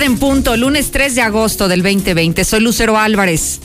En punto, lunes 3 de agosto del 2020. Soy Lucero Álvarez.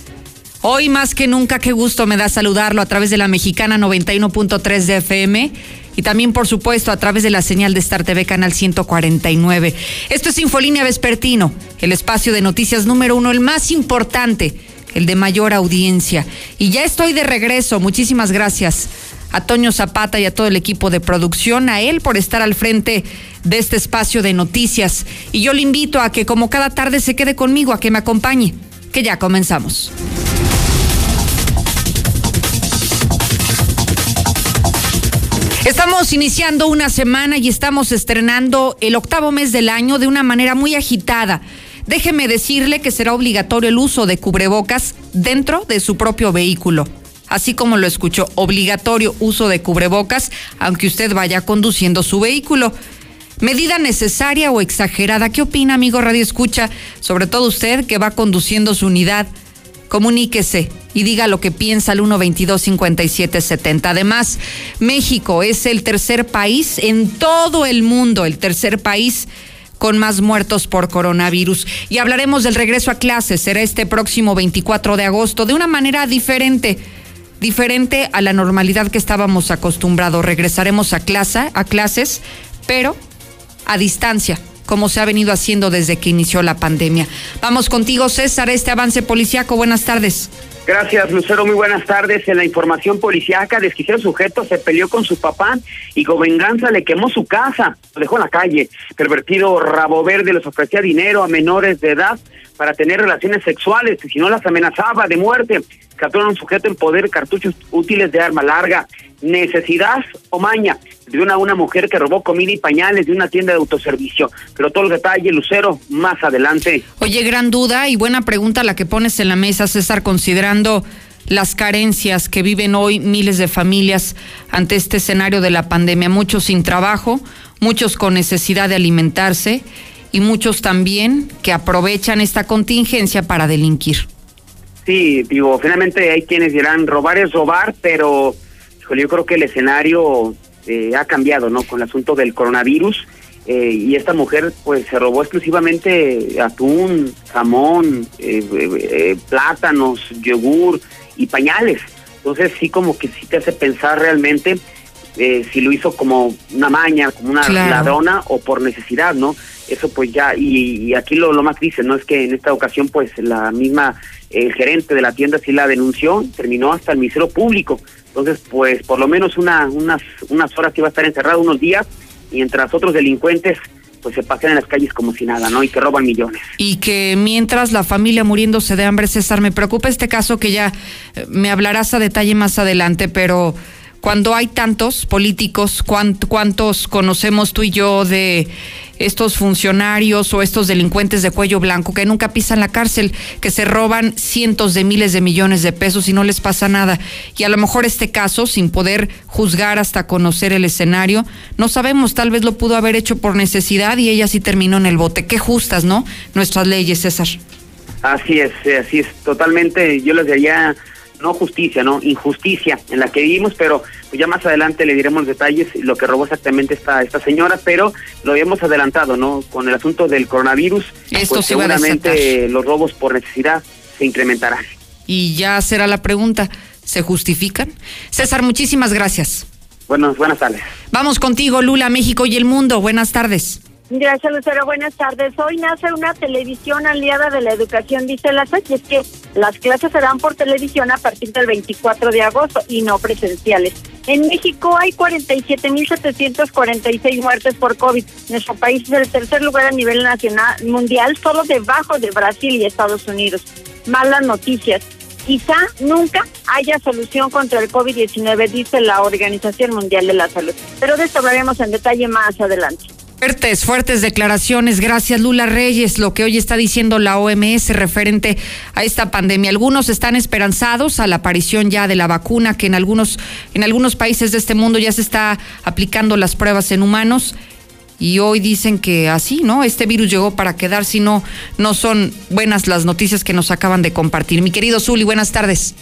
Hoy más que nunca, qué gusto me da saludarlo a través de la mexicana 91.3 de FM y también, por supuesto, a través de la señal de Star TV Canal 149. Esto es Infolínea Vespertino, el espacio de noticias número uno, el más importante, el de mayor audiencia. Y ya estoy de regreso. Muchísimas gracias a Toño Zapata y a todo el equipo de producción, a él por estar al frente de este espacio de noticias. Y yo le invito a que como cada tarde se quede conmigo, a que me acompañe, que ya comenzamos. Estamos iniciando una semana y estamos estrenando el octavo mes del año de una manera muy agitada. Déjeme decirle que será obligatorio el uso de cubrebocas dentro de su propio vehículo así como lo escuchó, obligatorio uso de cubrebocas, aunque usted vaya conduciendo su vehículo. ¿Medida necesaria o exagerada? ¿Qué opina, amigo Radio Escucha? Sobre todo usted que va conduciendo su unidad. Comuníquese y diga lo que piensa al 122-5770. Además, México es el tercer país en todo el mundo, el tercer país con más muertos por coronavirus. Y hablaremos del regreso a clases. Será este próximo 24 de agosto de una manera diferente diferente a la normalidad que estábamos acostumbrados. Regresaremos a clase, a clases, pero a distancia, como se ha venido haciendo desde que inició la pandemia. Vamos contigo, César, este avance policiaco. Buenas tardes. Gracias, Lucero. Muy buenas tardes. En la información policiaca, desquiciado sujeto se peleó con su papá y con venganza le quemó su casa. Lo dejó en la calle. Pervertido Rabo Verde les ofrecía dinero a menores de edad para tener relaciones sexuales y si no las amenazaba de muerte capturaron a un sujeto en poder cartuchos útiles de arma larga, necesidad o maña. De una, una mujer que robó comida y pañales de una tienda de autoservicio. Pero todo el detalle, Lucero, más adelante. Oye, gran duda y buena pregunta la que pones en la mesa, César, considerando las carencias que viven hoy miles de familias ante este escenario de la pandemia. Muchos sin trabajo, muchos con necesidad de alimentarse y muchos también que aprovechan esta contingencia para delinquir. Sí, digo, finalmente hay quienes dirán robar es robar, pero yo creo que el escenario eh, ha cambiado, ¿no? Con el asunto del coronavirus. Eh, y esta mujer pues se robó exclusivamente atún, jamón, eh, plátanos, yogur y pañales. Entonces sí como que sí te hace pensar realmente si lo hizo como una maña, como una ladrona o por necesidad, ¿no? Eso pues ya, y, y aquí lo, lo más triste, ¿no? Es que en esta ocasión pues la misma el gerente de la tienda sí la denunció, terminó hasta el Ministerio Público. Entonces, pues por lo menos una, unas, unas horas que iba a estar encerrado, unos días, mientras otros delincuentes pues se pasean en las calles como si nada, ¿no? Y que roban millones. Y que mientras la familia muriéndose de hambre, César, me preocupa este caso que ya eh, me hablarás a detalle más adelante, pero cuando hay tantos políticos, ¿cuántos conocemos tú y yo de estos funcionarios o estos delincuentes de cuello blanco que nunca pisan la cárcel, que se roban cientos de miles de millones de pesos y no les pasa nada? Y a lo mejor este caso, sin poder juzgar hasta conocer el escenario, no sabemos, tal vez lo pudo haber hecho por necesidad y ella sí terminó en el bote. Qué justas, ¿no? Nuestras leyes, César. Así es, así es, totalmente. Yo les diría no justicia, no injusticia en la que vivimos, pero pues ya más adelante le diremos detalles lo que robó exactamente esta esta señora, pero lo habíamos adelantado, ¿no? Con el asunto del coronavirus, Esto pues seguramente los robos por necesidad se incrementarán. Y ya será la pregunta, ¿se justifican? César, muchísimas gracias. Buenas, buenas tardes. Vamos contigo, Lula, México y el mundo. Buenas tardes. Gracias, Lucero. Buenas tardes. Hoy nace una televisión aliada de la educación, dice la SEC, y es que las clases serán por televisión a partir del 24 de agosto y no presenciales. En México hay 47.746 muertes por COVID. Nuestro país es el tercer lugar a nivel nacional mundial, solo debajo de Brasil y Estados Unidos. Malas noticias. Quizá nunca haya solución contra el COVID-19, dice la Organización Mundial de la Salud. Pero de esto hablaremos en detalle más adelante. Fuertes, fuertes declaraciones. Gracias, Lula Reyes. Lo que hoy está diciendo la OMS referente a esta pandemia. Algunos están esperanzados a la aparición ya de la vacuna, que en algunos, en algunos países de este mundo ya se está aplicando las pruebas en humanos. Y hoy dicen que así, ¿no? Este virus llegó para quedar, si no, no son buenas las noticias que nos acaban de compartir. Mi querido Zuli, buenas tardes.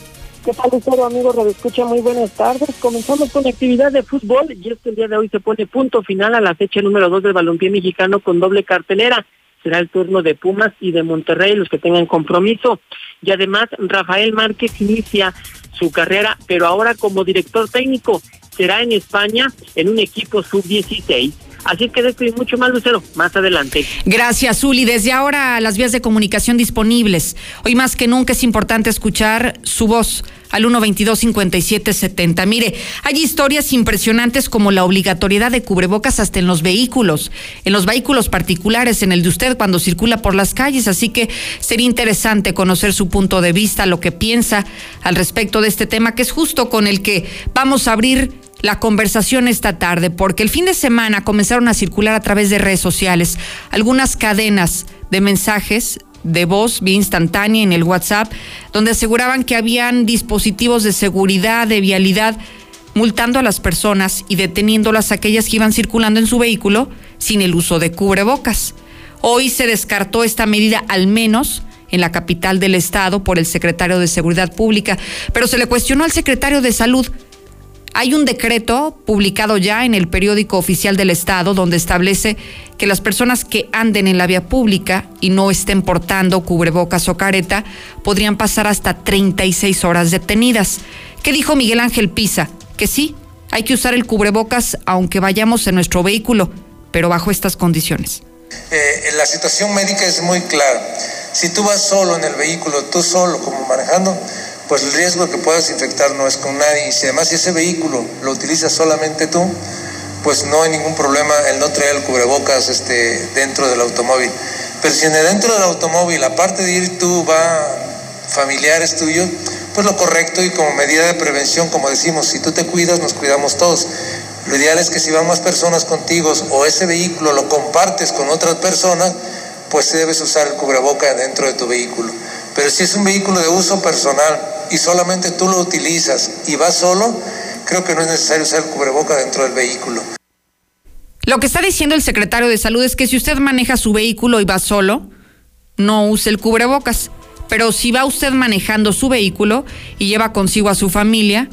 ¿Qué tal, Lucero, amigos? Radio Escucha, muy buenas tardes. Comenzamos con la actividad de fútbol y este día de hoy se pone punto final a la fecha número dos del balompié mexicano con doble cartelera. será el turno de Pumas y de Monterrey los que tengan compromiso. Y además, Rafael Márquez inicia su carrera, pero ahora como director técnico será en España en un equipo sub-16. Así que de mucho más, Lucero, más adelante. Gracias, Zuli. Desde ahora las vías de comunicación disponibles. Hoy más que nunca es importante escuchar su voz al 122-5770. Mire, hay historias impresionantes como la obligatoriedad de cubrebocas hasta en los vehículos, en los vehículos particulares, en el de usted cuando circula por las calles. Así que sería interesante conocer su punto de vista, lo que piensa al respecto de este tema, que es justo con el que vamos a abrir la conversación esta tarde, porque el fin de semana comenzaron a circular a través de redes sociales algunas cadenas de mensajes de voz vía instantánea en el WhatsApp, donde aseguraban que habían dispositivos de seguridad, de vialidad, multando a las personas y deteniéndolas aquellas que iban circulando en su vehículo sin el uso de cubrebocas. Hoy se descartó esta medida al menos en la capital del estado por el secretario de Seguridad Pública, pero se le cuestionó al secretario de Salud hay un decreto publicado ya en el periódico oficial del Estado donde establece que las personas que anden en la vía pública y no estén portando cubrebocas o careta podrían pasar hasta 36 horas detenidas. ¿Qué dijo Miguel Ángel Pisa? Que sí, hay que usar el cubrebocas aunque vayamos en nuestro vehículo, pero bajo estas condiciones. Eh, la situación médica es muy clara. Si tú vas solo en el vehículo, tú solo como manejando, pues el riesgo de que puedas infectar no es con nadie. Y si además ese vehículo lo utilizas solamente tú, pues no hay ningún problema el no traer el cubrebocas este, dentro del automóvil. Pero si dentro del automóvil, aparte de ir tú, va familiares tuyos, pues lo correcto y como medida de prevención, como decimos, si tú te cuidas, nos cuidamos todos. Lo ideal es que si van más personas contigo o ese vehículo lo compartes con otras personas, pues debes usar el cubreboca dentro de tu vehículo. Pero si es un vehículo de uso personal y solamente tú lo utilizas y vas solo, creo que no es necesario usar el cubreboca dentro del vehículo. Lo que está diciendo el secretario de Salud es que si usted maneja su vehículo y va solo, no use el cubrebocas. Pero si va usted manejando su vehículo y lleva consigo a su familia,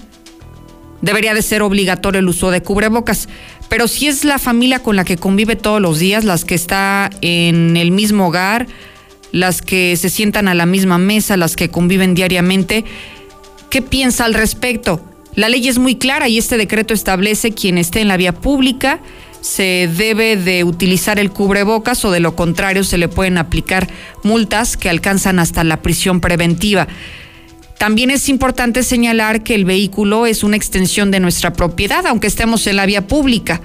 debería de ser obligatorio el uso de cubrebocas. Pero si es la familia con la que convive todos los días, las que está en el mismo hogar, las que se sientan a la misma mesa, las que conviven diariamente. ¿Qué piensa al respecto? La ley es muy clara y este decreto establece quien esté en la vía pública se debe de utilizar el cubrebocas o de lo contrario se le pueden aplicar multas que alcanzan hasta la prisión preventiva. También es importante señalar que el vehículo es una extensión de nuestra propiedad, aunque estemos en la vía pública.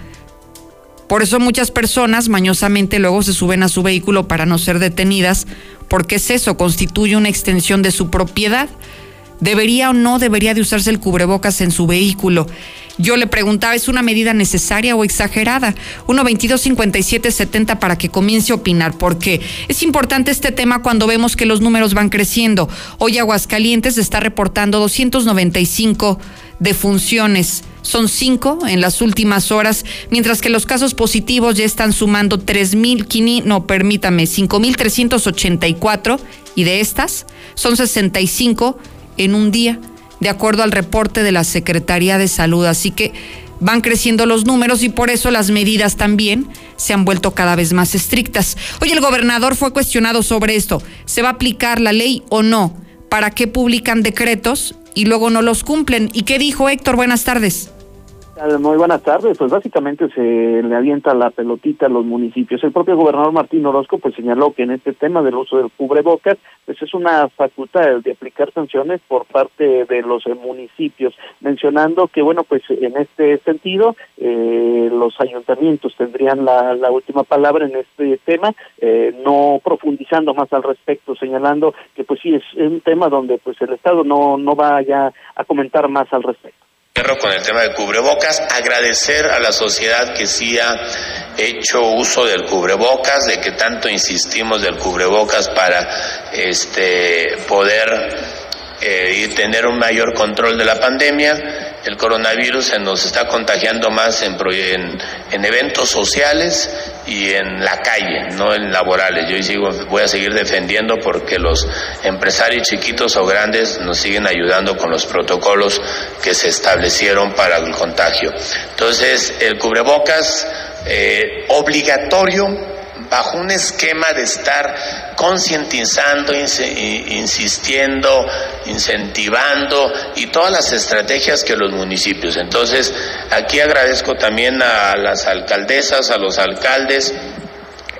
Por eso muchas personas mañosamente luego se suben a su vehículo para no ser detenidas, porque es eso, constituye una extensión de su propiedad. ¿Debería o no debería de usarse el cubrebocas en su vehículo? Yo le preguntaba, ¿es una medida necesaria o exagerada? 1-22-57-70 para que comience a opinar, porque es importante este tema cuando vemos que los números van creciendo. Hoy Aguascalientes está reportando 295 defunciones son cinco en las últimas horas, mientras que los casos positivos ya están sumando 3.000, no, permítame, 5.384 y de estas son 65 en un día, de acuerdo al reporte de la Secretaría de Salud. Así que van creciendo los números y por eso las medidas también se han vuelto cada vez más estrictas. Hoy el gobernador fue cuestionado sobre esto. ¿Se va a aplicar la ley o no? ¿Para qué publican decretos y luego no los cumplen? ¿Y qué dijo Héctor? Buenas tardes. Muy buenas tardes. Pues básicamente se le avienta la pelotita a los municipios. El propio gobernador Martín Orozco pues señaló que en este tema del uso del cubrebocas pues es una facultad de aplicar sanciones por parte de los municipios, mencionando que bueno pues en este sentido eh, los ayuntamientos tendrían la, la, última palabra en este tema, eh, no profundizando más al respecto, señalando que pues sí es un tema donde pues el Estado no no vaya a comentar más al respecto con el tema de cubrebocas, agradecer a la sociedad que sí ha hecho uso del cubrebocas, de que tanto insistimos del cubrebocas para este poder eh, y tener un mayor control de la pandemia. El coronavirus se nos está contagiando más en, en, en eventos sociales y en la calle, no en laborales. Yo sigo, voy a seguir defendiendo porque los empresarios chiquitos o grandes nos siguen ayudando con los protocolos que se establecieron para el contagio. Entonces, el cubrebocas eh, obligatorio bajo un esquema de estar concientizando, insistiendo, incentivando y todas las estrategias que los municipios. Entonces, aquí agradezco también a las alcaldesas, a los alcaldes,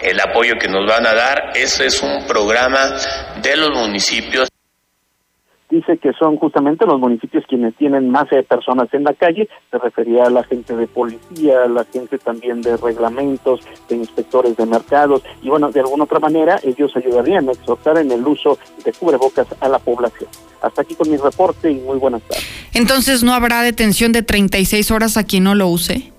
el apoyo que nos van a dar. Ese es un programa de los municipios dice que son justamente los municipios quienes tienen más eh, personas en la calle, se refería a la gente de policía, la gente también de reglamentos, de inspectores de mercados, y bueno, de alguna otra manera ellos ayudarían a exhortar en el uso de cubrebocas a la población. Hasta aquí con mi reporte y muy buenas tardes. Entonces, ¿no habrá detención de 36 horas a quien no lo use?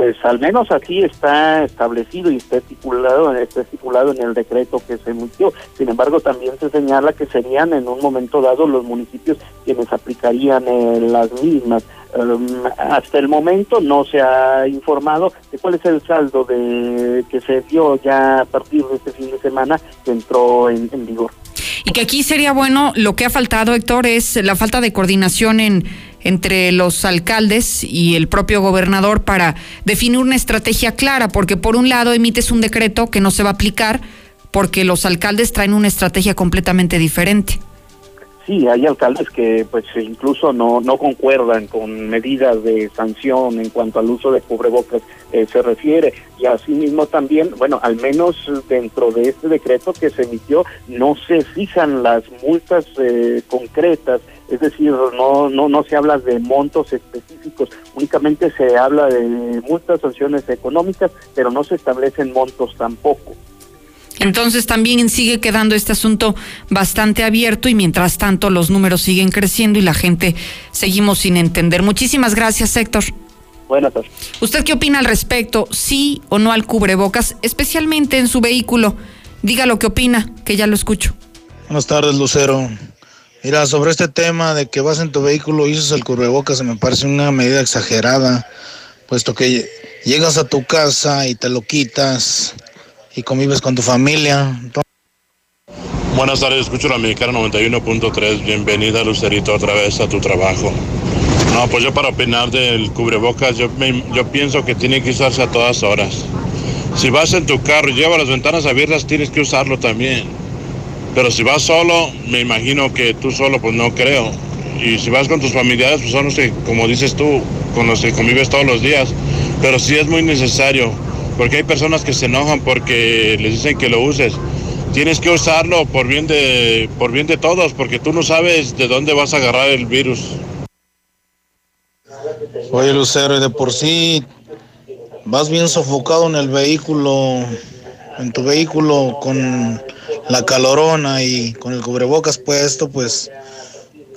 Pues al menos así está establecido y está estipulado, está estipulado en el decreto que se emitió. Sin embargo, también se señala que serían en un momento dado los municipios quienes aplicarían eh, las mismas. Um, hasta el momento no se ha informado de cuál es el saldo de que se dio ya a partir de este fin de semana que entró en vigor. Y que aquí sería bueno, lo que ha faltado, Héctor, es la falta de coordinación en entre los alcaldes y el propio gobernador para definir una estrategia clara, porque por un lado emites un decreto que no se va a aplicar porque los alcaldes traen una estrategia completamente diferente. Sí, hay alcaldes que pues incluso no, no concuerdan con medidas de sanción en cuanto al uso de cubrebocas eh, se refiere y asimismo también, bueno, al menos dentro de este decreto que se emitió no se fijan las multas eh, concretas es decir, no, no, no se habla de montos específicos, únicamente se habla de multas, sanciones económicas, pero no se establecen montos tampoco. Entonces también sigue quedando este asunto bastante abierto y mientras tanto los números siguen creciendo y la gente seguimos sin entender. Muchísimas gracias, Héctor. Buenas tardes. ¿Usted qué opina al respecto? ¿Sí o no al cubrebocas, especialmente en su vehículo? Diga lo que opina, que ya lo escucho. Buenas tardes, Lucero. Mira, sobre este tema de que vas en tu vehículo y usas el cubrebocas, se me parece una medida exagerada, puesto que llegas a tu casa y te lo quitas y convives con tu familia. Buenas tardes, escucho la Mexicana 91.3. Bienvenida, Lucerito, otra vez a tu trabajo. No, pues yo para opinar del cubrebocas, yo, yo pienso que tiene que usarse a todas horas. Si vas en tu carro y llevas las ventanas abiertas, tienes que usarlo también pero si vas solo, me imagino que tú solo, pues no creo. Y si vas con tus familiares, pues son los que, como dices tú, con los que convives todos los días. Pero sí es muy necesario, porque hay personas que se enojan porque les dicen que lo uses. Tienes que usarlo por bien de, por bien de todos, porque tú no sabes de dónde vas a agarrar el virus. Oye, Lucero, de por sí vas bien sofocado en el vehículo, en tu vehículo con la calorona y con el cubrebocas puesto, pues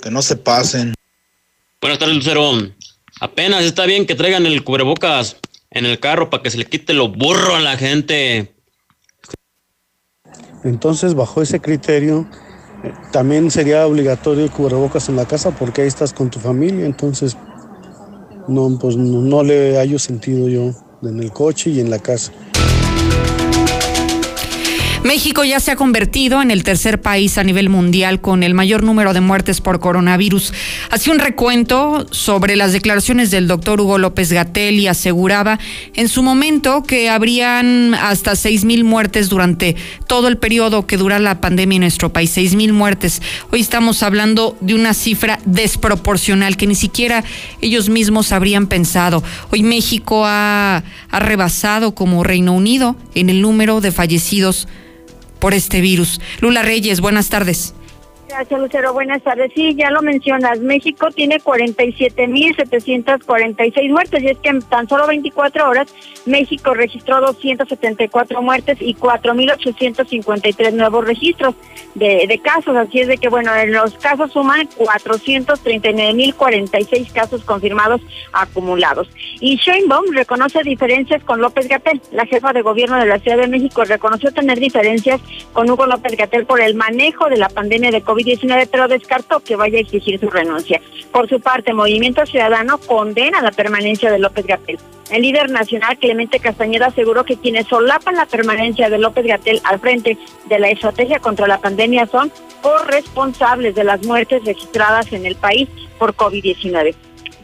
que no se pasen. Buenas tardes, Lucero. Apenas está bien que traigan el cubrebocas en el carro para que se le quite lo burro a la gente. Entonces, bajo ese criterio, también sería obligatorio el cubrebocas en la casa porque ahí estás con tu familia, entonces no, pues no, no le hallo sentido yo en el coche y en la casa. México ya se ha convertido en el tercer país a nivel mundial con el mayor número de muertes por coronavirus. Hacía un recuento sobre las declaraciones del doctor Hugo López Gatel y aseguraba en su momento que habrían hasta seis mil muertes durante todo el periodo que dura la pandemia en nuestro país. Seis mil muertes. Hoy estamos hablando de una cifra desproporcional que ni siquiera ellos mismos habrían pensado. Hoy México ha, ha rebasado como Reino Unido en el número de fallecidos por este virus. Lula Reyes, buenas tardes. Gracias, Lucero. Buenas tardes. Sí, ya lo mencionas. México tiene 47.746 muertes y es que en tan solo 24 horas México registró 274 muertes y 4.853 nuevos registros de, casos. Así es de que, bueno, en los casos suman 439.046 casos confirmados acumulados. Y Sheinbaum reconoce diferencias con López Gatel. La jefa de gobierno de la Ciudad de México reconoció tener diferencias con Hugo López Gatel por el manejo de la pandemia de COVID 19 pero descartó que vaya a exigir su renuncia. Por su parte, Movimiento Ciudadano condena la permanencia de López Gatel. El líder nacional, Clemente Castañeda, aseguró que quienes solapan la permanencia de López Gatel al frente de la estrategia contra la pandemia son corresponsables de las muertes registradas en el país por COVID-19.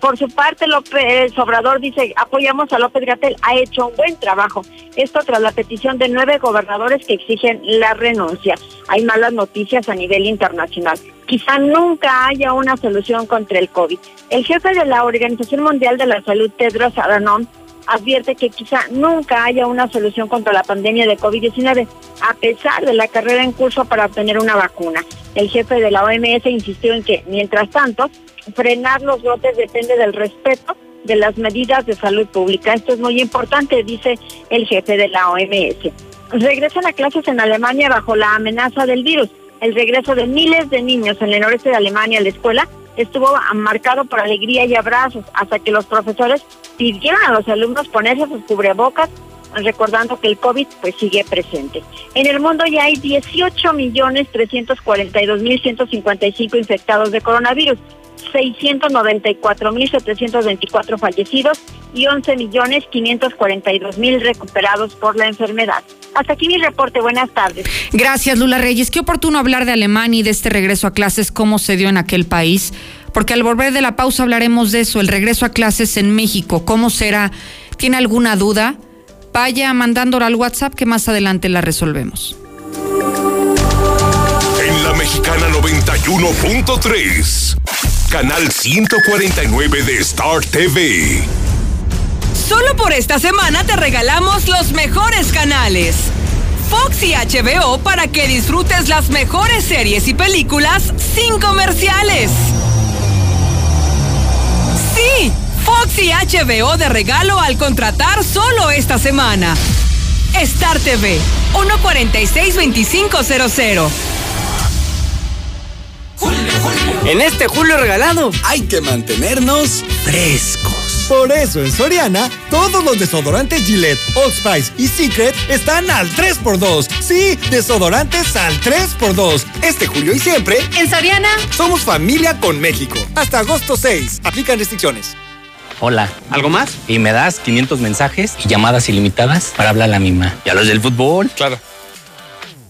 Por su parte, López Obrador dice, apoyamos a López Gatel, ha hecho un buen trabajo. Esto tras la petición de nueve gobernadores que exigen la renuncia. Hay malas noticias a nivel internacional. Quizá nunca haya una solución contra el COVID. El jefe de la Organización Mundial de la Salud, Tedros Adhanom, advierte que quizá nunca haya una solución contra la pandemia de COVID-19, a pesar de la carrera en curso para obtener una vacuna. El jefe de la OMS insistió en que, mientras tanto, frenar los brotes depende del respeto de las medidas de salud pública. Esto es muy importante, dice el jefe de la OMS. Regresan a clases en Alemania bajo la amenaza del virus. El regreso de miles de niños en el noreste de Alemania a la escuela estuvo marcado por alegría y abrazos hasta que los profesores pidieron a los alumnos ponerse sus cubrebocas recordando que el COVID pues sigue presente. En el mundo ya hay 18 millones 342 mil 155 infectados de coronavirus, 694 mil 724 fallecidos y 11 millones 542 mil recuperados por la enfermedad. Hasta aquí mi reporte. Buenas tardes. Gracias, Lula Reyes. Qué oportuno hablar de Alemania y de este regreso a clases, cómo se dio en aquel país. Porque al volver de la pausa hablaremos de eso, el regreso a clases en México. ¿Cómo será? ¿Tiene alguna duda? Vaya mandándola al WhatsApp que más adelante la resolvemos. En la Mexicana 91.3, canal 149 de Star TV. Solo por esta semana te regalamos los mejores canales. Fox y HBO para que disfrutes las mejores series y películas sin comerciales. Sí, Fox y HBO de regalo al contratar solo esta semana. Star TV 146-2500. En este julio regalado hay que mantenernos frescos. Por eso en Soriana, todos los desodorantes Gillette, Old Spice y Secret están al 3x2. Sí, desodorantes al 3x2. Este julio y siempre, en Soriana, somos familia con México. Hasta agosto 6. Aplican restricciones. Hola. ¿Algo más? Y me das 500 mensajes y llamadas ilimitadas para hablar a la misma. ¿Y a los del fútbol? Claro.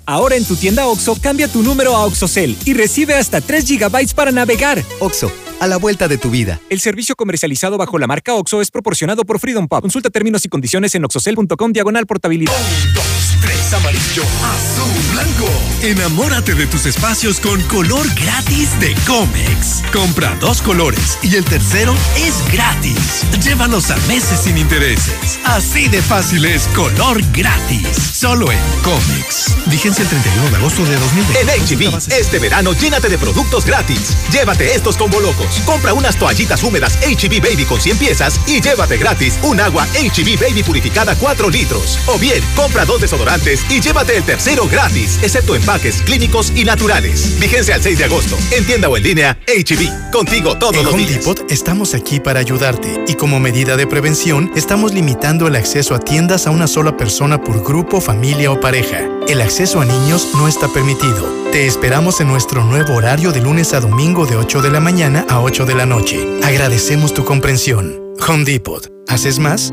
Ahora en tu tienda OXO, cambia tu número a OXOCEL y recibe hasta 3 GB para navegar. OXO, a la vuelta de tu vida. El servicio comercializado bajo la marca OXO es proporcionado por Freedom Pop. Consulta términos y condiciones en oxocel.com diagonal portabilidad. Un, dos, tres, amarillo, azul, blanco. Enamórate de tus espacios con color gratis de Comex. Compra dos colores y el tercero es gratis. Llévalos a meses sin intereses. Así de fácil es color gratis. Solo en Comex. Vigencia el 31 de agosto de 2020. En HB, este verano llénate de productos gratis. Llévate estos combo locos. Compra unas toallitas húmedas HB Baby con 100 piezas y llévate gratis un agua HB Baby purificada 4 litros. O bien, compra dos desodorantes y llévate el tercero gratis, excepto empaques clínicos y naturales. Vigencia al 6 de agosto. En tienda o en línea, HB. Contigo todos en los Home días. Depot estamos aquí para ayudarte y como medida de prevención estamos limitando el acceso a tiendas a una sola persona por grupo, familia o pareja. El acceso a niños no está permitido. Te esperamos en nuestro nuevo horario de lunes a domingo de 8 de la mañana a 8 de la noche. Agradecemos tu comprensión. Home Depot. Haces más,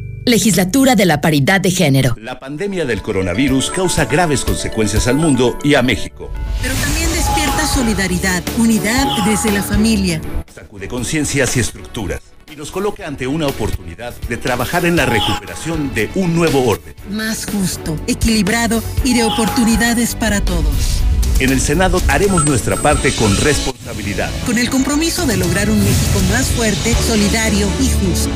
Legislatura de la Paridad de Género. La pandemia del coronavirus causa graves consecuencias al mundo y a México. Pero también despierta solidaridad, unidad desde la familia. Sacude conciencias y estructuras y nos coloca ante una oportunidad de trabajar en la recuperación de un nuevo orden. Más justo, equilibrado y de oportunidades para todos. En el Senado haremos nuestra parte con responsabilidad. Con el compromiso de lograr un México más fuerte, solidario y justo.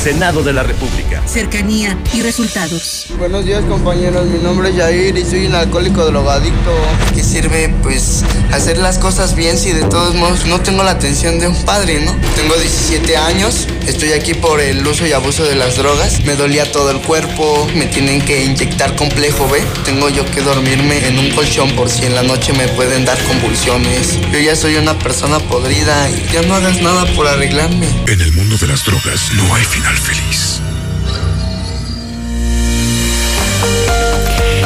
Senado de la República. Cercanía y resultados. Buenos días compañeros, mi nombre es Jair y soy un alcohólico drogadicto. ¿Qué sirve pues hacer las cosas bien si de todos modos no tengo la atención de un padre, ¿no? Tengo 17 años, estoy aquí por el uso y abuso de las drogas. Me dolía todo el cuerpo, me tienen que inyectar complejo B. Tengo yo que dormirme en un colchón por si en la noche me pueden dar convulsiones. Yo ya soy una persona podrida y ya no hagas nada por arreglarme. En el mundo de las drogas no hay final feliz.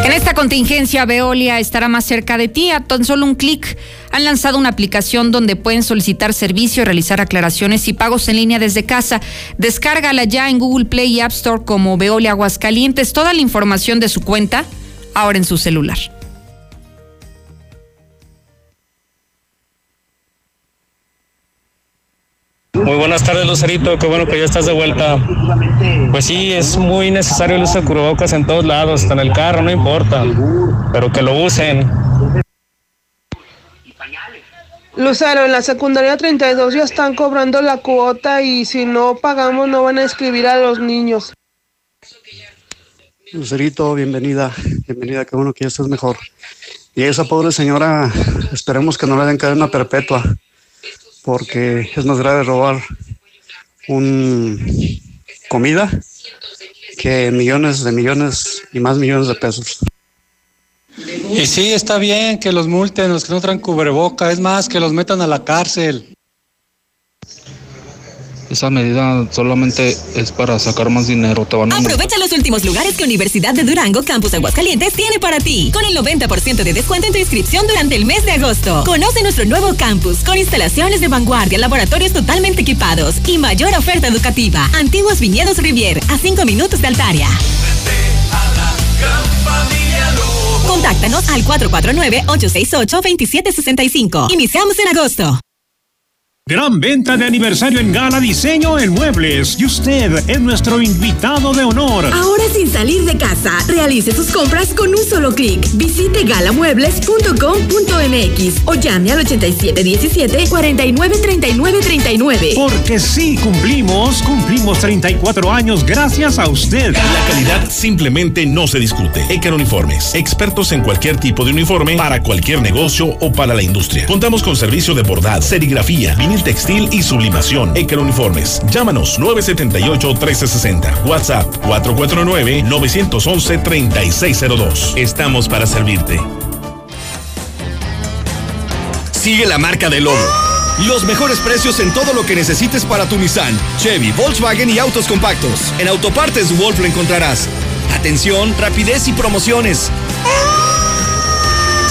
En esta contingencia, Veolia estará más cerca de ti. A tan solo un clic han lanzado una aplicación donde pueden solicitar servicio, realizar aclaraciones y pagos en línea desde casa. Descárgala ya en Google Play y App Store como Veolia Aguascalientes. Toda la información de su cuenta ahora en su celular. Muy buenas tardes, Lucerito. Qué bueno que ya estás de vuelta. Pues sí, es muy necesario el uso de cubrebocas en todos lados, hasta en el carro, no importa. Pero que lo usen. Lucero, en la secundaria 32 ya están cobrando la cuota y si no pagamos no van a escribir a los niños. Lucerito, bienvenida, bienvenida, qué bueno que ya estás mejor. Y esa pobre señora, esperemos que no le den cadena perpetua, porque es más grave robar un comida que millones de millones y más millones de pesos. Y sí, está bien que los multen, los que no traen cubreboca, es más, que los metan a la cárcel. Esa medida solamente es para sacar más dinero. Te van a Aprovecha los últimos lugares que Universidad de Durango Campus Aguascalientes tiene para ti, con el 90% de descuento en tu inscripción durante el mes de agosto. Conoce nuestro nuevo campus con instalaciones de vanguardia, laboratorios totalmente equipados y mayor oferta educativa. Antiguos Viñedos Rivier, a 5 minutos de Altaria. Contáctanos al 449-868-2765. Iniciamos en agosto. Gran venta de aniversario en Gala Diseño en Muebles. Y usted es nuestro invitado de honor. Ahora sin salir de casa, realice sus compras con un solo clic. Visite galamuebles.com.mx o llame al 8717-493939. Porque sí cumplimos, cumplimos 34 años gracias a usted. La calidad simplemente no se discute. Eker Uniformes, expertos en cualquier tipo de uniforme para cualquier negocio o para la industria. Contamos con servicio de bordad, serigrafía, vinil textil y sublimación. Eker Uniformes. Llámanos 978-1360. WhatsApp 449-911-3602. Estamos para servirte. Sigue la marca del lobo. Los mejores precios en todo lo que necesites para tu Nissan, Chevy, Volkswagen y autos compactos. En Autopartes Wolf lo encontrarás. Atención, rapidez y promociones.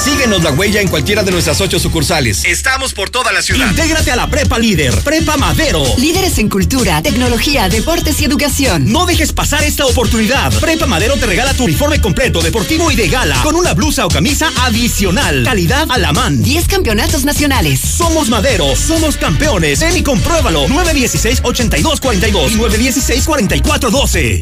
Síguenos la huella en cualquiera de nuestras ocho sucursales. Estamos por toda la ciudad. Intégrate a la Prepa Líder, Prepa Madero. Líderes en cultura, tecnología, deportes y educación. No dejes pasar esta oportunidad. Prepa Madero te regala tu uniforme completo, deportivo y de gala, con una blusa o camisa adicional. Calidad a la man. 10 campeonatos nacionales. Somos Madero, somos campeones. Ven y compruébalo. 916-8242 y 916-4412.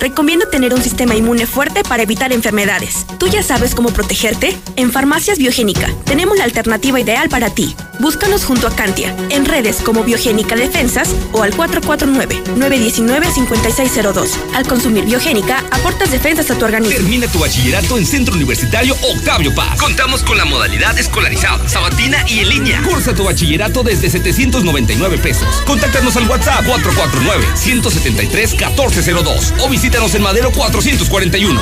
recomienda tener un sistema inmune fuerte para evitar enfermedades. ¿Tú ya sabes cómo protegerte? En Farmacias Biogénica tenemos la alternativa ideal para ti. Búscanos junto a Cantia, en redes como Biogénica Defensas o al 449-919-5602. Al consumir Biogénica, aportas defensas a tu organismo. Termina tu bachillerato en Centro Universitario Octavio Paz. Contamos con la modalidad escolarizada, sabatina y en línea. Cursa tu bachillerato desde 799 pesos. Contáctanos al WhatsApp 449-173-1402 o visita Visítanos en Madero 441.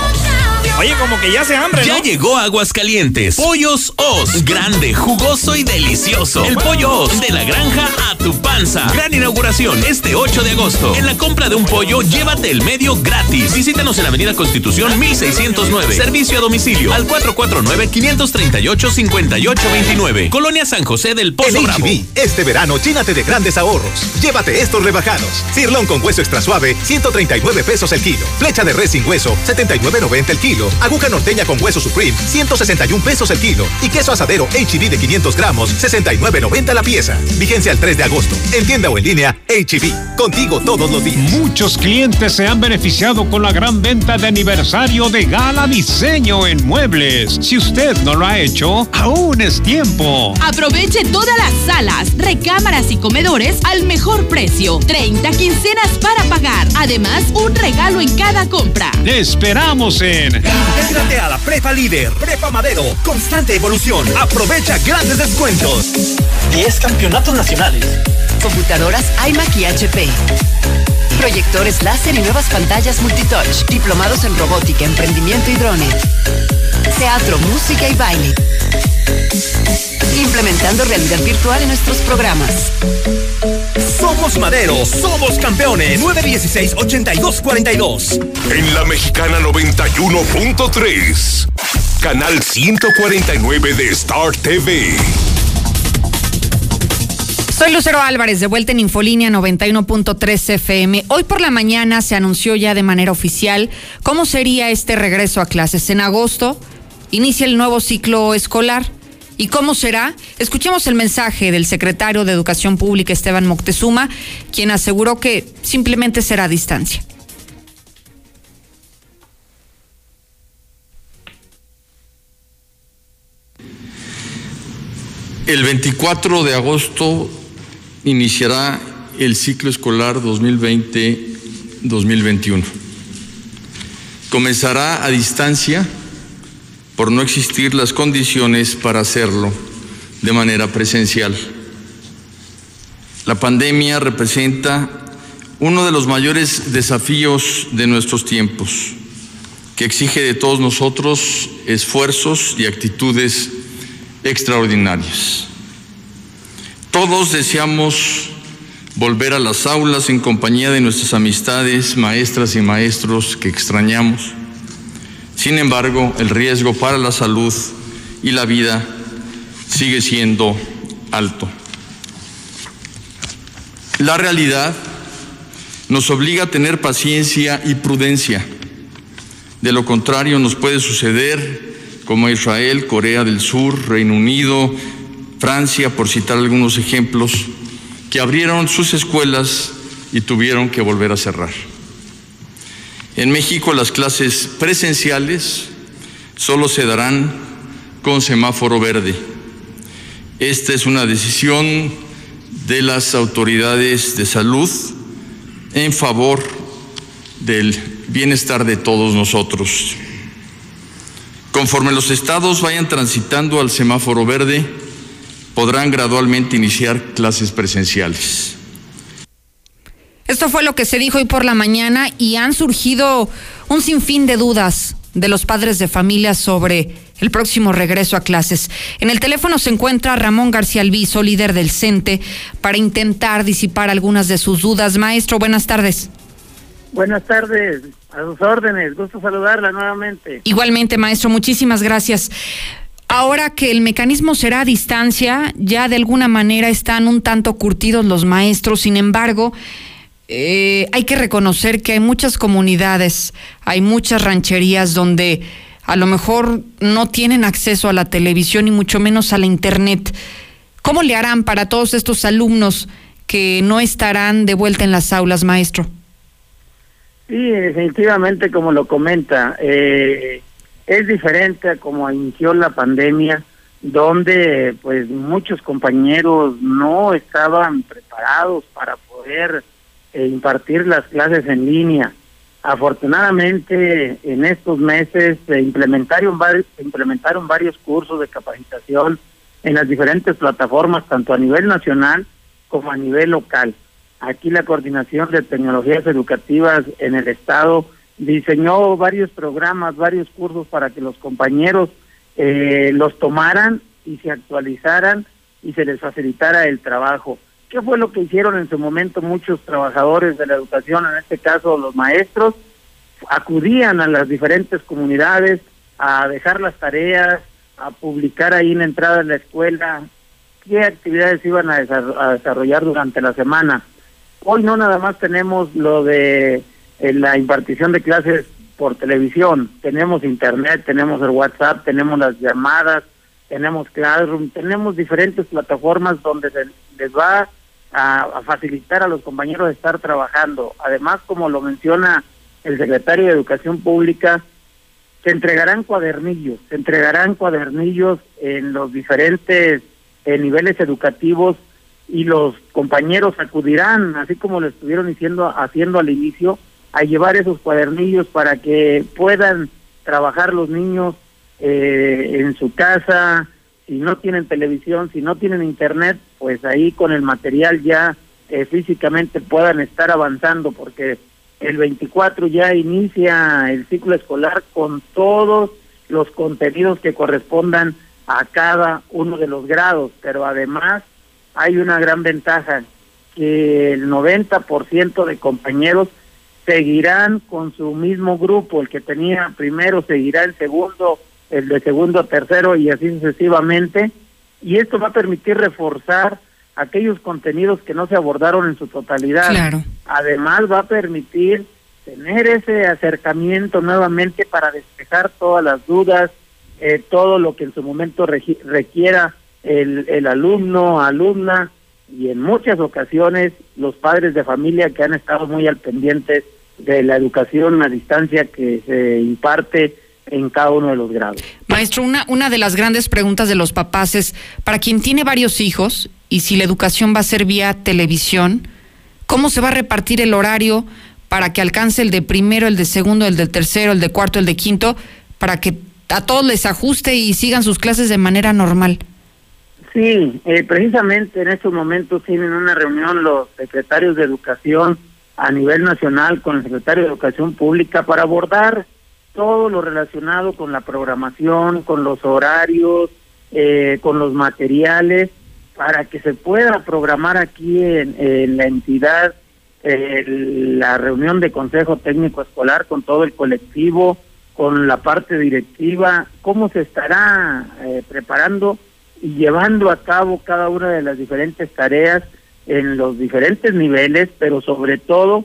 Oye, como que ya se hambre, Ya llegó Aguascalientes. Pollos Os. Grande, jugoso y delicioso. El pollo Os de la granja a tu panza. Gran inauguración este 8 de agosto. En la compra de un pollo, llévate el medio gratis. Visítanos en Avenida Constitución 1609. Servicio a domicilio al 449-538-5829. Colonia San José del Pozo En Bravo. HB, este verano llénate de grandes ahorros. Llévate estos rebajados. Cirlón con hueso extra suave, 139 pesos el kilo. Flecha de res sin hueso, 79.90 el kilo. Aguja norteña con hueso supreme, 161 pesos el kilo. Y queso asadero HB de 500 gramos, 69.90 la pieza. Vigencia el 3 de agosto. En tienda o en línea, HB. Contigo todos los días. Muchos clientes se han beneficiado con la gran venta de aniversario de Gala Diseño en Muebles. Si usted no lo ha hecho, aún es tiempo. Aproveche todas las salas, recámaras y comedores al mejor precio. 30 quincenas para pagar. Además, un regalo en cada compra. Le esperamos en Intégrate a la Prepa Líder, Prepa Madero, constante evolución. Aprovecha grandes descuentos. 10 campeonatos nacionales. Computadoras iMac y HP. Proyectores láser y nuevas pantallas multitouch. Diplomados en robótica, emprendimiento y drones. Teatro, música y baile. Implementando realidad virtual en nuestros programas. Somos Madero, somos campeones. 916-8242. En la mexicana 91.3. Canal 149 de Star TV. Soy Lucero Álvarez, de vuelta en Infolínea 91.3 FM. Hoy por la mañana se anunció ya de manera oficial cómo sería este regreso a clases. En agosto inicia el nuevo ciclo escolar. ¿Y cómo será? Escuchemos el mensaje del secretario de Educación Pública, Esteban Moctezuma, quien aseguró que simplemente será a distancia. El 24 de agosto iniciará el ciclo escolar 2020-2021. Comenzará a distancia por no existir las condiciones para hacerlo de manera presencial. La pandemia representa uno de los mayores desafíos de nuestros tiempos, que exige de todos nosotros esfuerzos y actitudes extraordinarias. Todos deseamos volver a las aulas en compañía de nuestras amistades, maestras y maestros que extrañamos. Sin embargo, el riesgo para la salud y la vida sigue siendo alto. La realidad nos obliga a tener paciencia y prudencia. De lo contrario, nos puede suceder como Israel, Corea del Sur, Reino Unido, Francia, por citar algunos ejemplos, que abrieron sus escuelas y tuvieron que volver a cerrar. En México las clases presenciales solo se darán con semáforo verde. Esta es una decisión de las autoridades de salud en favor del bienestar de todos nosotros. Conforme los estados vayan transitando al semáforo verde, podrán gradualmente iniciar clases presenciales. Esto fue lo que se dijo hoy por la mañana y han surgido un sinfín de dudas de los padres de familia sobre el próximo regreso a clases. En el teléfono se encuentra Ramón García Alviso, líder del CENTE, para intentar disipar algunas de sus dudas. Maestro, buenas tardes. Buenas tardes, a sus órdenes, gusto saludarla nuevamente. Igualmente, maestro, muchísimas gracias. Ahora que el mecanismo será a distancia, ya de alguna manera están un tanto curtidos los maestros, sin embargo, eh, hay que reconocer que hay muchas comunidades, hay muchas rancherías donde a lo mejor no tienen acceso a la televisión y mucho menos a la internet. ¿Cómo le harán para todos estos alumnos que no estarán de vuelta en las aulas, maestro? Sí, definitivamente, como lo comenta, eh, es diferente a como inició la pandemia, donde pues muchos compañeros no estaban preparados para poder eh, impartir las clases en línea. Afortunadamente, en estos meses se implementaron, vari- se implementaron varios cursos de capacitación en las diferentes plataformas, tanto a nivel nacional como a nivel local. Aquí la coordinación de tecnologías educativas en el Estado diseñó varios programas, varios cursos para que los compañeros eh, los tomaran y se actualizaran y se les facilitara el trabajo. ¿Qué fue lo que hicieron en su momento muchos trabajadores de la educación, en este caso los maestros? Acudían a las diferentes comunidades a dejar las tareas, a publicar ahí en entrada de la escuela qué actividades iban a, desarrollar durante la semana. Hoy no nada más tenemos lo de eh, la impartición de clases por televisión, tenemos internet, tenemos el WhatsApp, tenemos las llamadas, tenemos Classroom, tenemos diferentes plataformas donde se les va a, facilitar a los compañeros estar trabajando. Además, como lo menciona el secretario de Educación Pública, se entregarán cuadernillos, se entregarán cuadernillos en los diferentes eh, niveles educativos y los compañeros acudirán, así como lo estuvieron diciendo, haciendo al inicio, a llevar esos cuadernillos para que puedan trabajar los niños eh, en su casa, si no tienen televisión, si no tienen internet, pues ahí con el material ya eh, físicamente puedan estar avanzando, porque el 24 ya inicia el ciclo escolar con todos los contenidos que correspondan a cada uno de los grados, pero además hay una gran ventaja, que el 90% de compañeros seguirán con su mismo grupo, el que tenía primero seguirá el segundo, el de segundo a tercero y así sucesivamente, y esto va a permitir reforzar aquellos contenidos que no se abordaron en su totalidad. Además va a permitir tener ese acercamiento nuevamente para despejar todas las dudas, eh, todo lo que en su momento requiera el, el alumno, alumna y en muchas ocasiones los padres de familia que han estado muy al pendiente de la educación a distancia que se imparte en cada uno de los grados. Maestro, una, una de las grandes preguntas de los papás es, para quien tiene varios hijos y si la educación va a ser vía televisión, ¿cómo se va a repartir el horario para que alcance el de primero, el de segundo, el del tercero, el de cuarto, el de quinto, para que a todos les ajuste y sigan sus clases de manera normal? Sí, eh, precisamente en estos momentos tienen una reunión los secretarios de educación a nivel nacional con el secretario de Educación Pública para abordar todo lo relacionado con la programación, con los horarios, eh, con los materiales, para que se pueda programar aquí en, la entidad eh, la reunión de Consejo Técnico Escolar con todo el colectivo, con la parte directiva, cómo se estará eh, preparando y llevando a cabo cada una de las diferentes tareas en los diferentes niveles, pero sobre todo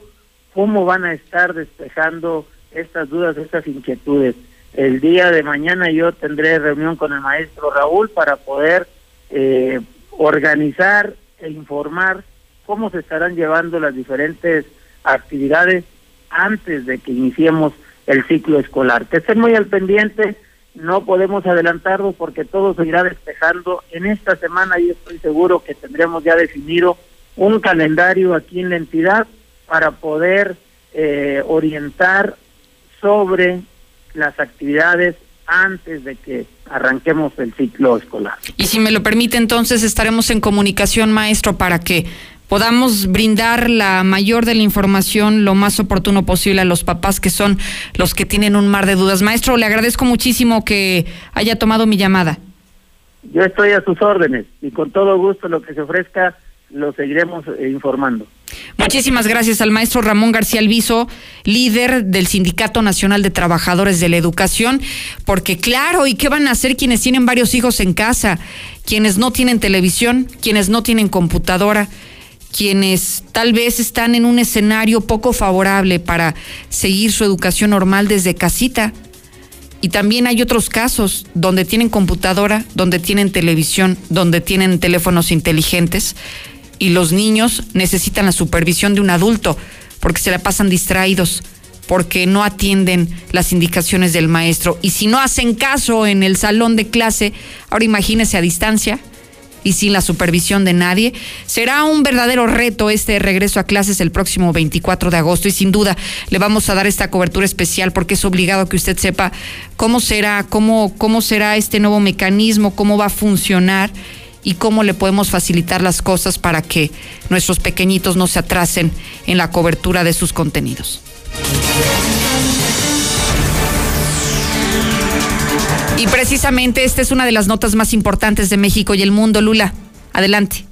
cómo van a estar despejando estas dudas, estas inquietudes. El día de mañana yo tendré reunión con el maestro Raúl para poder eh, organizar e informar cómo se estarán llevando las diferentes actividades antes de que iniciemos el ciclo escolar. Que estén muy al pendiente, no podemos adelantarlo porque todo se irá despejando. En esta semana yo estoy seguro que tendremos ya definido un calendario aquí en la entidad para poder eh, orientar sobre las actividades antes de que arranquemos el ciclo escolar. Y si me lo permite, entonces estaremos en comunicación, maestro, para que podamos brindar la mayor de la información lo más oportuno posible a los papás que son los que tienen un mar de dudas. Maestro, le agradezco muchísimo que haya tomado mi llamada. Yo estoy a sus órdenes y con todo gusto lo que se ofrezca lo seguiremos eh, informando. Muchísimas gracias al maestro Ramón García Alviso, líder del Sindicato Nacional de Trabajadores de la Educación, porque claro, ¿y qué van a hacer quienes tienen varios hijos en casa? Quienes no tienen televisión, quienes no tienen computadora, quienes tal vez están en un escenario poco favorable para seguir su educación normal desde casita. Y también hay otros casos donde tienen computadora, donde tienen televisión, donde tienen teléfonos inteligentes y los niños necesitan la supervisión de un adulto porque se la pasan distraídos, porque no atienden las indicaciones del maestro. Y si no hacen caso en el salón de clase, ahora imagínese a distancia y sin la supervisión de nadie. Será un verdadero reto este regreso a clases el próximo 24 de agosto y sin duda le vamos a dar esta cobertura especial porque es obligado que usted sepa cómo será, cómo, cómo será este nuevo mecanismo, cómo va a funcionar y cómo le podemos facilitar las cosas para que nuestros pequeñitos no se atrasen en la cobertura de sus contenidos. Y precisamente esta es una de las notas más importantes de México y el mundo, Lula. Adelante.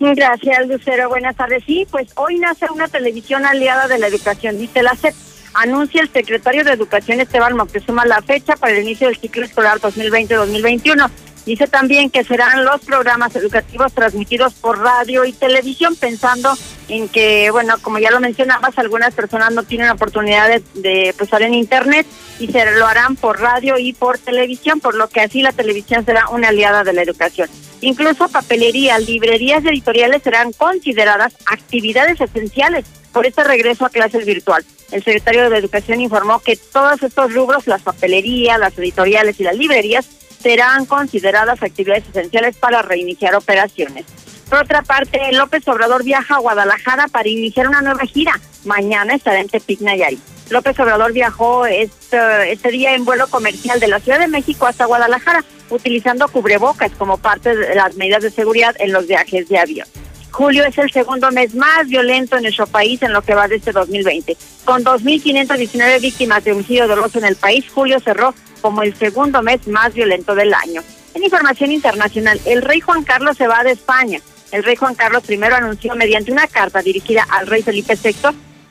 Gracias, Lucero. Buenas tardes. Sí, pues hoy nace una televisión aliada de la educación, dice la CEP. Anuncia el secretario de Educación Esteban Moctezuma la fecha para el inicio del ciclo escolar 2020-2021. Dice también que serán los programas educativos transmitidos por radio y televisión, pensando en que, bueno, como ya lo mencionabas, algunas personas no tienen oportunidad de, de pues, en Internet y se lo harán por radio y por televisión, por lo que así la televisión será una aliada de la educación. Incluso papelería, librerías editoriales serán consideradas actividades esenciales por este regreso a clases virtual. El secretario de Educación informó que todos estos rubros, las papelerías, las editoriales y las librerías, serán consideradas actividades esenciales para reiniciar operaciones. Por otra parte, López Obrador viaja a Guadalajara para iniciar una nueva gira. Mañana estará en Tepic, Nayarit. López Obrador viajó este, este día en vuelo comercial de la Ciudad de México hasta Guadalajara, utilizando cubrebocas como parte de las medidas de seguridad en los viajes de avión. Julio es el segundo mes más violento en nuestro país en lo que va de este 2020. Con 2.519 víctimas de homicidio doloso en el país, julio cerró como el segundo mes más violento del año. En información internacional, el rey Juan Carlos se va de España. El rey Juan Carlos I anunció mediante una carta dirigida al rey Felipe VI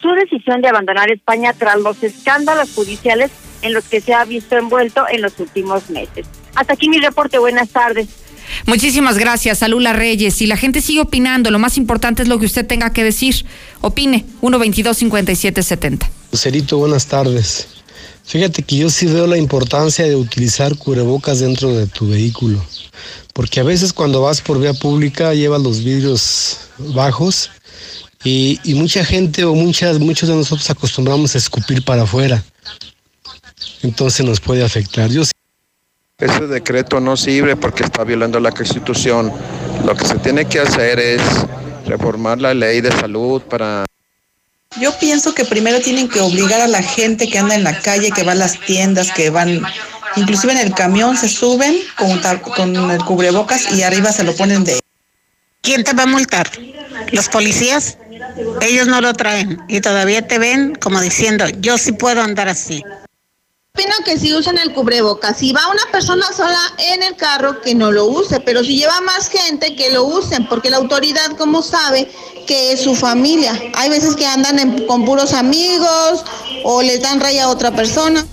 su decisión de abandonar España tras los escándalos judiciales en los que se ha visto envuelto en los últimos meses. Hasta aquí mi reporte. Buenas tardes. Muchísimas gracias, Alula Reyes. Si la gente sigue opinando, lo más importante es lo que usted tenga que decir. Opine, 122-5770. Lucerito, buenas tardes. Fíjate que yo sí veo la importancia de utilizar cubrebocas dentro de tu vehículo, porque a veces cuando vas por vía pública llevas los vidrios bajos y, y mucha gente o muchas, muchos de nosotros acostumbramos a escupir para afuera, entonces nos puede afectar. Yo Ese decreto no sirve porque está violando la Constitución. Lo que se tiene que hacer es reformar la ley de salud para Yo pienso que primero tienen que obligar a la gente que anda en la calle, que va a las tiendas, que van, inclusive en el camión se suben con, el cubrebocas y arriba se lo ponen de... ¿Quién te va a multar? ¿Los policías? Ellos no lo traen y todavía te ven como diciendo, yo sí puedo andar así. Opino que si usan el cubrebocas. Si va una persona sola en el carro, que no lo use. Pero si lleva más gente, que lo usen. Porque la autoridad, como sabe, que es su familia. Hay veces que andan en- con puros amigos o les dan raya a otra persona.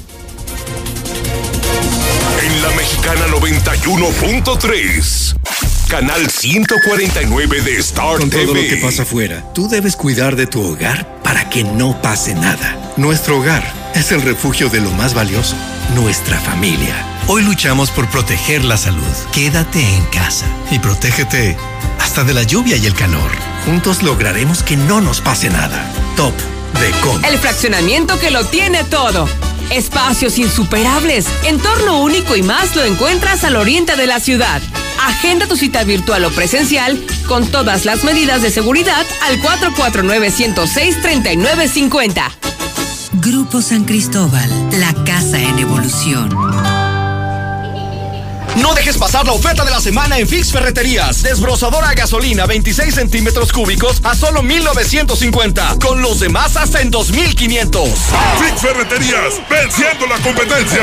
En la Mexicana 91.3. Canal 149 de Star Con todo TV. lo que pasa afuera, tú debes cuidar de tu hogar para que no pase nada. Nuestro hogar es el refugio de lo más valioso, nuestra familia. Hoy luchamos por proteger la salud. Quédate en casa y protégete hasta de la lluvia y el calor. Juntos lograremos que no nos pase nada. Top de Com. El fraccionamiento que lo tiene todo. Espacios insuperables, entorno único y más lo encuentras al oriente de la ciudad. Agenda tu cita virtual o presencial con todas las medidas de seguridad al 449-106-3950. Grupo San Cristóbal, la casa en evolución. No dejes pasar la oferta de la semana en Fix Ferreterías. Desbrozadora a gasolina 26 centímetros cúbicos a solo 1950. Con los demás hasta en 2500. Fix Ferreterías, venciendo la competencia.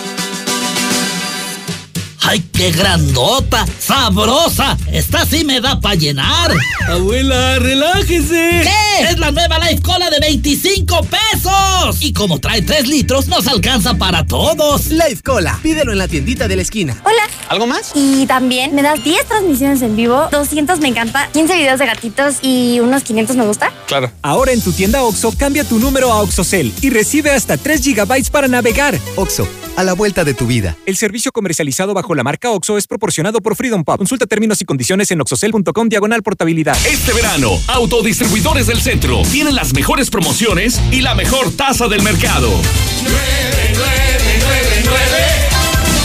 ¡Ay, qué grandota! ¡Sabrosa! Esta sí me da para llenar. Abuela, relájese. ¿Qué? Es la nueva Life Cola de 25 pesos. Y como trae 3 litros, nos alcanza para todos. Life Cola, pídelo en la tiendita de la esquina. Hola. ¿Algo más? Y también me das 10 transmisiones en vivo, 200 me encanta, 15 videos de gatitos y unos 500 me gusta. Claro. Ahora en tu tienda OXO, cambia tu número a OXOCEL y recibe hasta 3 gigabytes para navegar. Oxo, a la vuelta de tu vida. El servicio comercializado bajo la marca OXO es proporcionado por Freedom Pub. Consulta términos y condiciones en oxocel.com diagonal portabilidad. Este verano, Autodistribuidores del Centro tienen las mejores promociones y la mejor tasa del mercado.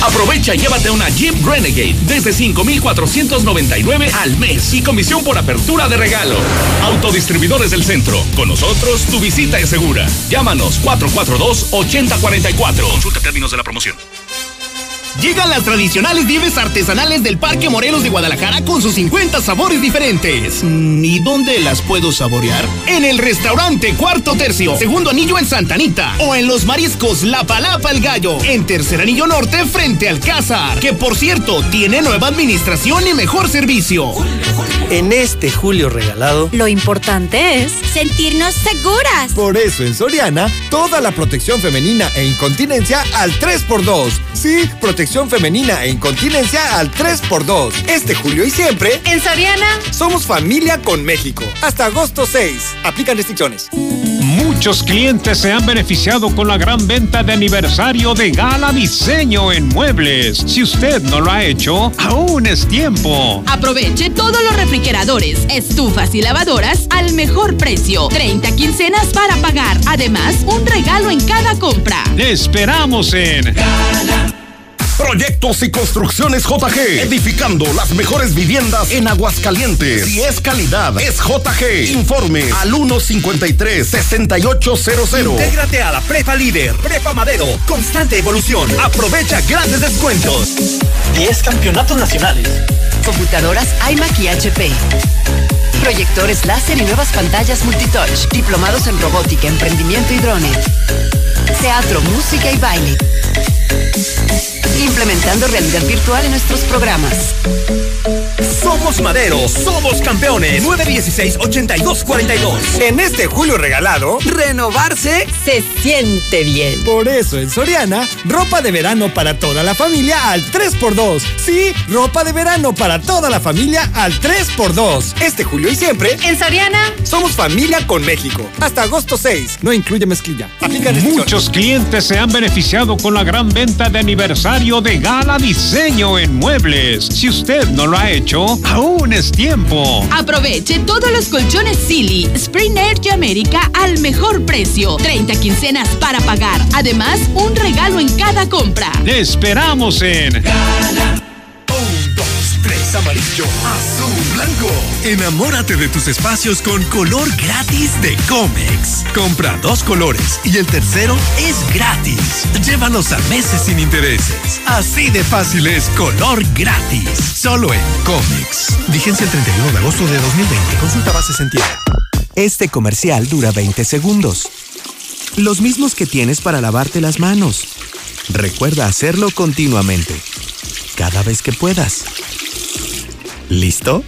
Aprovecha y llévate una Jeep Renegade desde 5,499 al mes y comisión por apertura de regalo. Autodistribuidores del centro. Con nosotros tu visita es segura. Llámanos 442-8044. Consulta términos de la promoción. Llegan las tradicionales nieves artesanales del Parque Morelos de Guadalajara con sus 50 sabores diferentes. Mm, ¿Y dónde las puedo saborear? En el restaurante Cuarto Tercio, segundo anillo en Santanita. O en los mariscos La Palapa el Gallo, en tercer anillo norte frente al Cázar. Que por cierto, tiene nueva administración y mejor servicio. En este julio regalado, Lo importante es sentirnos seguras. Por eso en Soriana, toda la protección femenina e incontinencia al 3x2. Sí, protección femenina e incontinencia al 3x2. Este julio y siempre, En Soriana, somos familia con México. Hasta agosto 6. Aplican restricciones. Muchos clientes se han beneficiado con la gran venta de aniversario de Gala Diseño en Muebles. Si usted no lo ha hecho, aún es tiempo. Aproveche todos los refrigeradores, estufas y lavadoras al mejor precio. 30 quincenas para pagar. Además, un regalo en cada compra. Le esperamos en Proyectos y construcciones JG. Edificando las mejores viviendas en Aguascalientes. Si es calidad, es JG. Informe al 153-6800. Intégrate a la Prepa Líder, Prepa Madero, constante evolución. Aprovecha grandes descuentos. 10 campeonatos nacionales. Computadoras iMac y HP. Proyectores láser y nuevas pantallas multitouch. Diplomados en robótica, emprendimiento y drones. Teatro, música y baile. Implementando realidad virtual en nuestros programas. Somos Madero, somos campeones. 916-8242. En este julio regalado, Renovarse se siente bien. Por eso en Soriana, ropa de verano para toda la familia al 3x2. Sí, ropa de verano para toda la familia al 3x2. Este julio y siempre, en Soriana, somos familia con México. Hasta agosto 6. No incluye mezclilla. Aplica. Muchos clientes se han beneficiado con la gran venta de aniversario de Gala Diseño en Muebles. Si usted no lo ha hecho, aún es tiempo. Aproveche todos los colchones Silly, Spring Air y América al mejor precio. 30 quincenas para pagar. Además, un regalo en cada compra. Le esperamos en amarillo, azul, blanco. Enamórate de tus espacios con color gratis de Comex. Compra dos colores y el tercero es gratis. Llévalos a meses sin intereses. Así de fácil es color gratis. Solo en Comex. Vigencia el 31 de agosto de 2020. Consulta bases en tienda. Este comercial dura 20 segundos. Los mismos que tienes para lavarte las manos. Recuerda hacerlo continuamente. Cada vez que puedas. ¿Listo?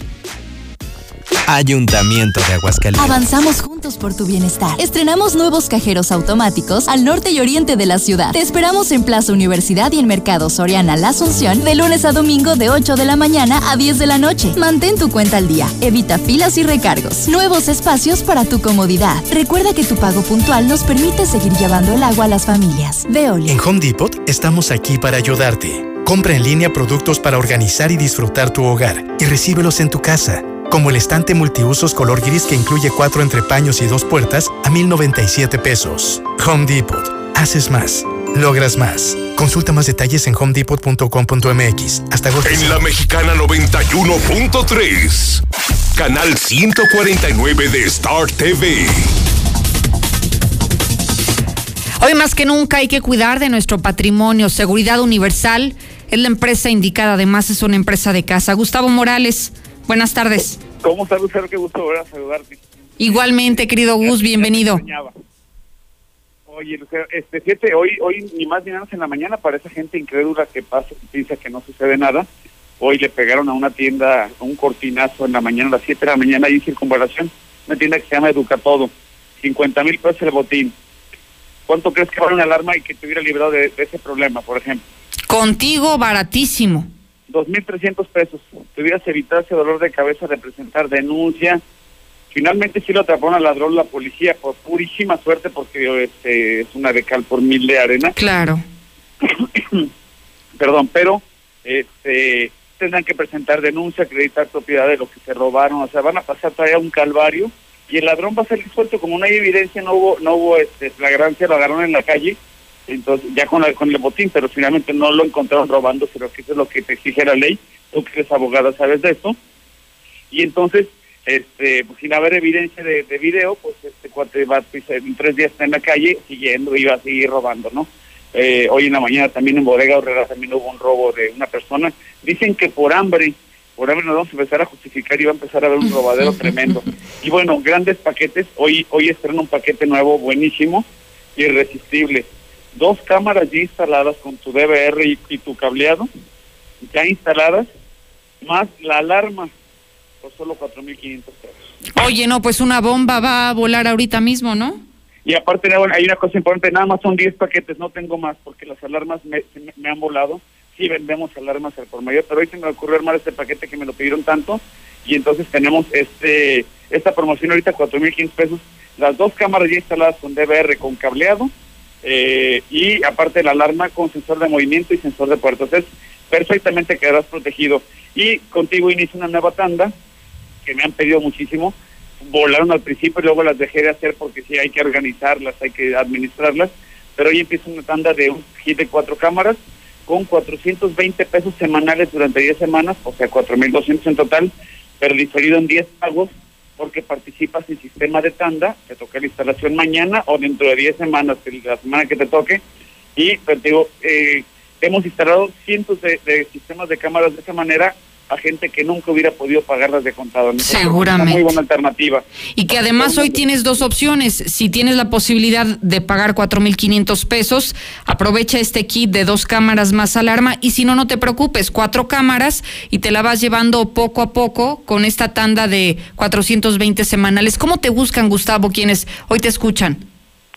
Ayuntamiento de Aguascalientes. Avanzamos juntos por tu bienestar. Estrenamos nuevos cajeros automáticos al norte y oriente de la ciudad. Te esperamos en Plaza Universidad y en Mercado Soriana La Asunción de lunes a domingo de 8 de la mañana a 10 de la noche. Mantén tu cuenta al día. Evita filas y recargos. Nuevos espacios para tu comodidad. Recuerda que tu pago puntual nos permite seguir llevando el agua a las familias. Veolia. En Home Depot estamos aquí para ayudarte. Compra en línea productos para organizar y disfrutar tu hogar y recíbelos en tu casa. Como el estante multiusos color gris que incluye cuatro entrepaños y dos puertas a 1,097 pesos. Home Depot. Haces más. Logras más. Consulta más detalles en homedepot.com.mx. Hasta agosto. En la mexicana 91.3. Canal 149 de Star TV. Hoy más que nunca hay que cuidar de nuestro patrimonio. Seguridad Universal es la empresa indicada, además es una empresa de casa. Gustavo Morales, buenas tardes. ¿Cómo estás, Lucero? Qué gusto volver a saludarte. Igualmente, querido Gus, bienvenido. Oye, Lucero, este, fíjate, hoy, hoy ni más ni menos en la mañana para esa gente incrédula que pasa, piensa que no sucede nada. Hoy le pegaron a una tienda un cortinazo en la mañana, a las 7 de la mañana, ahí en Circunvalación, una tienda que se llama Educatodo. 50 mil pesos el botín. ¿Cuánto crees que vale una alarma y que te hubiera librado de, de ese problema, por ejemplo? Contigo, baratísimo. 2.300 pesos. Te hubieras evitado ese dolor de cabeza de presentar denuncia. Finalmente sí lo atraparon al ladrón la policía por purísima suerte porque este, es una de cal por mil de arena. Claro. Perdón, pero este tendrán que presentar denuncia, acreditar propiedad de lo que se robaron. O sea, van a pasar todavía un calvario y el ladrón va a salir suelto. Como no hay evidencia, no hubo, no hubo este, flagrancia, lo agarraron en la calle entonces ya con, la, con el botín, pero finalmente no lo encontraron robando, pero que eso es lo que te exige la ley, tú que eres abogada sabes de esto, y entonces, este, pues, sin haber evidencia de, de video, pues este cuate va pues, en tres días está en la calle siguiendo y va a seguir robando, ¿no? Eh, hoy en la mañana también en Bodega Horrera también hubo un robo de una persona. Dicen que por hambre, por hambre nos vamos a empezar a justificar y va a empezar a haber un robadero tremendo. Y bueno, grandes paquetes. Hoy hoy estreno un paquete nuevo, buenísimo, irresistible. Dos cámaras ya instaladas con tu DVR y, y tu cableado, ya instaladas, más la alarma por solo 4.500 pesos. Oye, no, pues una bomba va a volar ahorita mismo, ¿no? Y aparte, bueno, hay una cosa importante, nada más son 10 paquetes, no tengo más, porque las alarmas me han volado. Sí vendemos alarmas al por mayor, pero hoy se me ocurrió armar este paquete que me lo pidieron tanto, y entonces tenemos este esta promoción ahorita, 4.500 pesos, las dos cámaras ya instaladas con DVR, con cableado, eh, y aparte la alarma con sensor de movimiento y sensor de puertas. Entonces, perfectamente quedarás protegido. Y contigo inicio una nueva tanda, que me han pedido muchísimo, volaron al principio y luego las dejé de hacer porque sí hay que organizarlas, hay que administrarlas, pero hoy empieza una tanda de un kit de cuatro cámaras con 420 pesos semanales durante 10 semanas, o sea, 4.200 en total, pero diferido en 10 pagos porque participas en sistema de tanda, te toca la instalación mañana o dentro de 10 semanas, la semana que te toque, y pues, digo, eh, hemos instalado cientos de, de sistemas de cámaras de esa manera a gente que nunca hubiera podido pagarlas de contado. Entonces, es Seguramente. Una muy buena alternativa. Y que además hoy tienes dos opciones. Si tienes la posibilidad de pagar 4.500 pesos, aprovecha este kit de dos cámaras más alarma y si no, no te preocupes, cuatro cámaras y te la vas llevando poco a poco con esta tanda de 420 semanales. ¿Cómo te buscan, Gustavo, quienes hoy te escuchan?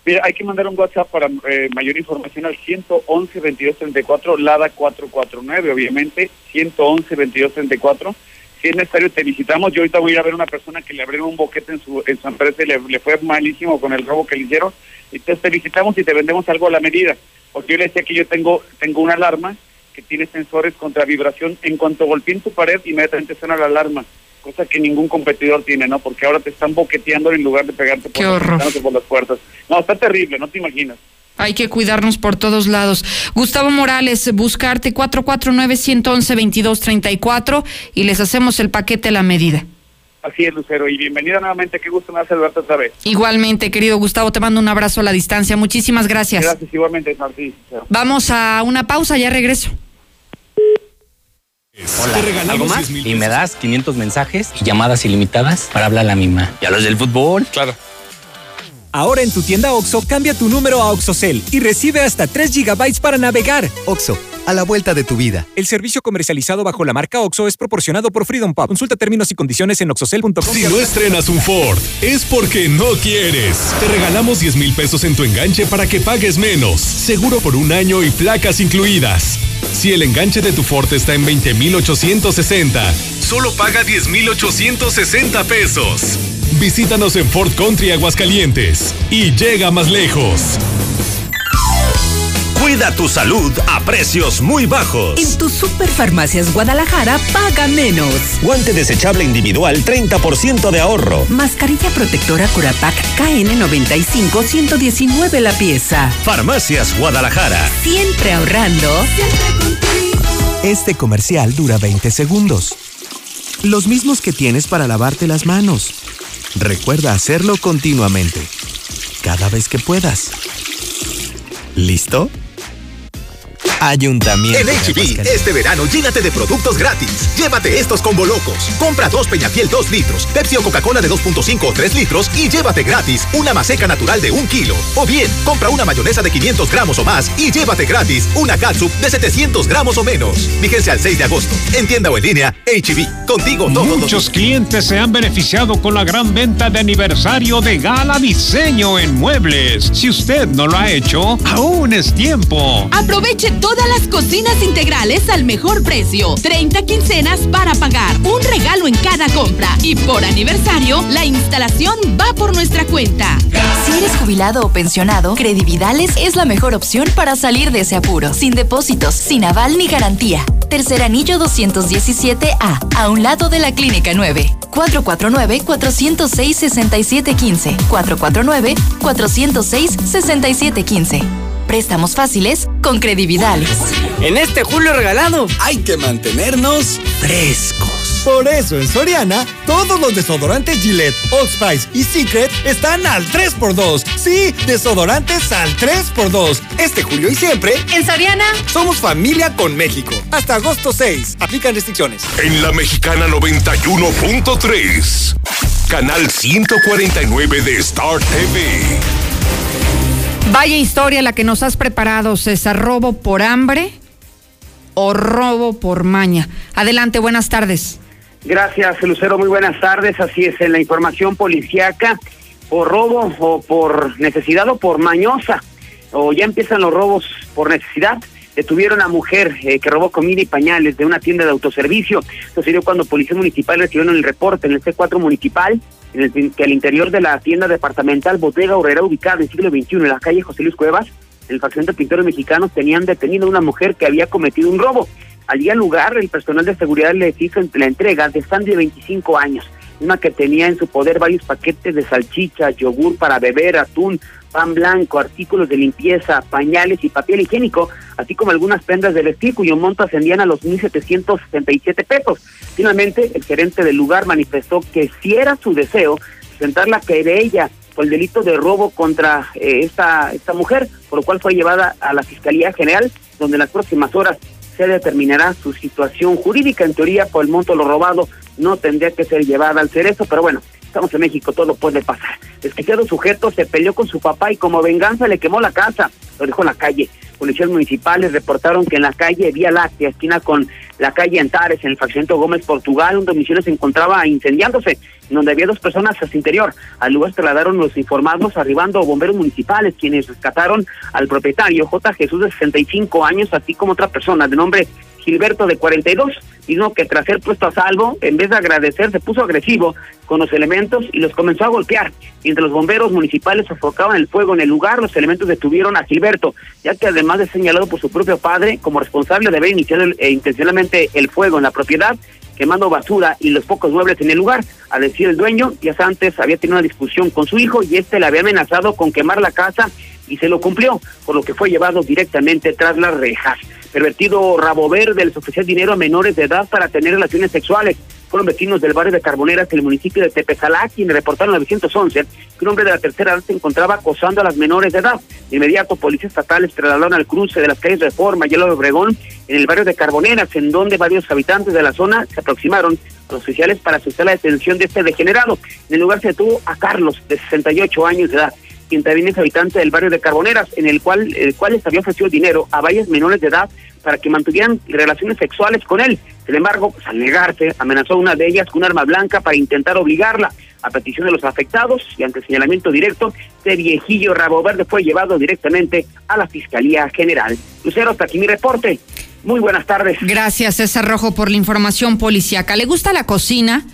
Mira, hay que mandar un WhatsApp para eh, mayor información al 111 2234 Lada 449, obviamente, 111 2234. Si es necesario, te visitamos. Yo ahorita voy a ir a ver a una persona que le abrieron un boquete en su, en su empresa y le, le fue malísimo con el robo que le hicieron. Entonces te visitamos y te vendemos algo a la medida. Porque yo le decía que yo tengo, tengo una alarma que tiene sensores contra vibración. En cuanto golpeen tu pared, inmediatamente suena la alarma. Cosa que ningún competidor tiene, ¿no? Porque ahora te están boqueteando en lugar de pegarte por, Qué las por las puertas. No, está terrible, no te imaginas. Hay que cuidarnos por todos lados. Gustavo Morales, buscarte 449-111-2234 y les hacemos el paquete a la medida. Así es, Lucero. Y bienvenida nuevamente. Qué gusto me hace verte otra vez. Igualmente, querido Gustavo, te mando un abrazo a la distancia. Muchísimas gracias. Gracias, igualmente, Martín. Vamos a una pausa, ya regreso. ¿Algo más? Y me das 500 mensajes y llamadas ilimitadas para hablar a la misma. ¿Y a los del fútbol? Claro. Ahora en tu tienda OXO, cambia tu número a OXOCEL y recibe hasta 3 GB para navegar. OXO, a la vuelta de tu vida. El servicio comercializado bajo la marca OXO es proporcionado por Freedom Pub. Consulta términos y condiciones en oxocel.com. Si no estrenas un Ford, es porque no quieres. Te regalamos 10 mil pesos en tu enganche para que pagues menos. Seguro por un año y placas incluidas. Si el enganche de tu Ford está en 20,860, solo paga 10,860 pesos. Visítanos en Ford Country Aguascalientes y llega más lejos. Cuida tu salud a precios muy bajos. En tus superfarmacias Guadalajara paga menos. Guante desechable individual 30% de ahorro. Mascarilla protectora Curapac KN95 119 la pieza. Farmacias Guadalajara. Siempre ahorrando. Este comercial dura 20 segundos. Los mismos que tienes para lavarte las manos. Recuerda hacerlo continuamente. Cada vez que puedas. ¿Listo? Ayuntamiento. En HB, este verano llénate de productos gratis. Llévate estos combo locos. Compra dos Peñafiel 2 litros, Pepsi o Coca-Cola de 2.5 o 3 litros y llévate gratis una maseca natural de 1 kilo. O bien, compra una mayonesa de 500 gramos o más y llévate gratis una catsup de 700 gramos o menos. Fíjense al 6 de agosto. En tienda o en línea, HB. Contigo todos los Muchos clientes se han beneficiado con la gran venta de aniversario de Gala Diseño en Muebles. Si usted no lo ha hecho, aún es tiempo. Aproveche todas las cocinas integrales al mejor precio. 30 quincenas para pagar. Un regalo en cada compra. Y por aniversario, la instalación va por nuestra cuenta. Si eres jubilado o pensionado, Credividales es la mejor opción para salir de ese apuro. Sin depósitos, sin aval ni garantía. Tercer anillo 217A, a un lado de la Clínica 9. 449-406-6715. 449-406-6715. Préstamos fáciles con Credividales. En este julio regalado hay que mantenernos frescos. Por eso en Soriana, todos los desodorantes Gillette, Old Spice y Secret están al 3x2. Sí, desodorantes al 3x2. Este julio y siempre. En Soriana. Somos familia con México. Hasta agosto 6. Aplican restricciones. En la mexicana 91.3. Canal 149 de Star TV. Vaya historia la que nos has preparado, César. ¿Robo por hambre o robo por maña? Adelante, buenas tardes. Gracias, Lucero. Muy buenas tardes. Así es, en la información policíaca, por robo o por necesidad o por mañosa, o ya empiezan los robos por necesidad. Detuvieron a mujer eh, que robó comida y pañales de una tienda de autoservicio. Sucedió cuando policía municipal recibieron el reporte en el C4 municipal en el que al interior de la tienda departamental Bodega Horrera ubicada en el siglo XXI en la calle José Luis Cuevas, en el fraccionamiento de pintores mexicanos tenían detenido a una mujer que había cometido un robo. Al día lugar, el personal de seguridad le hizo la entrega de Sandy de 25 años, una que tenía en su poder varios paquetes de salchicha, yogur para beber, atún, pan blanco, artículos de limpieza, pañales y papel higiénico, así como algunas prendas de vestir cuyo monto ascendían a los 1.767 pesos. Finalmente, el gerente del lugar manifestó que si era su deseo presentar la querella por el delito de robo contra eh, esta, esta mujer, por lo cual fue llevada a la Fiscalía General, donde en las próximas horas se determinará su situación jurídica. En teoría, por el monto lo robado, no tendría que ser llevada al cerezo, pero bueno, estamos en México, todo puede pasar. Desquiciado sujeto se peleó con su papá y como venganza le quemó la casa, lo dejó en la calle. Policías municipales reportaron que en la calle Vía Láctea, esquina con la calle Antares, en el fraccionamiento Gómez, Portugal, un domicilio se encontraba incendiándose, en donde había dos personas hacia interior. Al lugar trasladaron los informados, arribando bomberos municipales, quienes rescataron al propietario, J. Jesús, de 65 años, así como otra persona de nombre Gilberto de 42, mismo que tras ser puesto a salvo, en vez de agradecer, se puso agresivo con los elementos y los comenzó a golpear. Mientras los bomberos municipales sofocaban el fuego en el lugar, los elementos detuvieron a Gilberto, ya que además de señalado por su propio padre como responsable de haber iniciado eh, intencionalmente el fuego en la propiedad, quemando basura y los pocos muebles en el lugar. A decir el dueño, días antes había tenido una discusión con su hijo y este le había amenazado con quemar la casa y se lo cumplió, por lo que fue llevado directamente tras las rejas. Pervertido rabo verde les ofrecía dinero a menores de edad para tener relaciones sexuales. Fueron vecinos del barrio de Carboneras, el municipio de Tepezalá, quienes reportaron a 911 que un hombre de la tercera edad se encontraba acosando a las menores de edad. De inmediato, policías estatales trasladaron al cruce de las calles Reforma y el Obregón en el barrio de Carboneras, en donde varios habitantes de la zona se aproximaron a los oficiales para asustar la detención de este degenerado. En el lugar se detuvo a Carlos, de 68 años de edad también es habitante del barrio de Carboneras, en el cual, el cual les había ofrecido dinero a varias menores de edad para que mantuvieran relaciones sexuales con él. Sin embargo, pues, al negarse, amenazó a una de ellas con un arma blanca para intentar obligarla. A petición de los afectados y ante señalamiento directo, este viejillo rabo verde fue llevado directamente a la Fiscalía General. Lucero, hasta aquí mi reporte. Muy buenas tardes. Gracias, César Rojo, por la información policiaca. ¿Le gusta la cocina?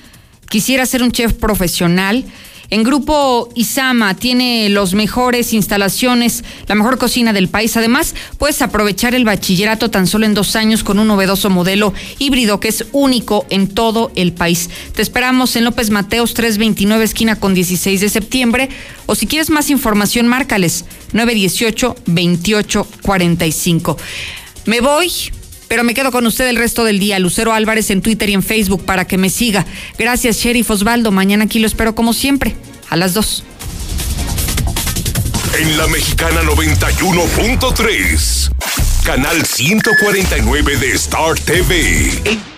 ¿Quisiera ser un chef profesional? En Grupo Isama tiene los mejores instalaciones, la mejor cocina del país. Además, puedes aprovechar el bachillerato tan solo en dos años con un novedoso modelo híbrido que es único en todo el país. Te esperamos en López Mateos 329, esquina con 16 de septiembre. O si quieres más información, márcales 918-2845. Me voy pero me quedo con usted el resto del día. Lucero Álvarez en Twitter y en Facebook para que me siga. Gracias, Sheriff Osvaldo. Mañana aquí lo espero como siempre, a las 2. En la Mexicana 91.3, canal 149 de Star TV.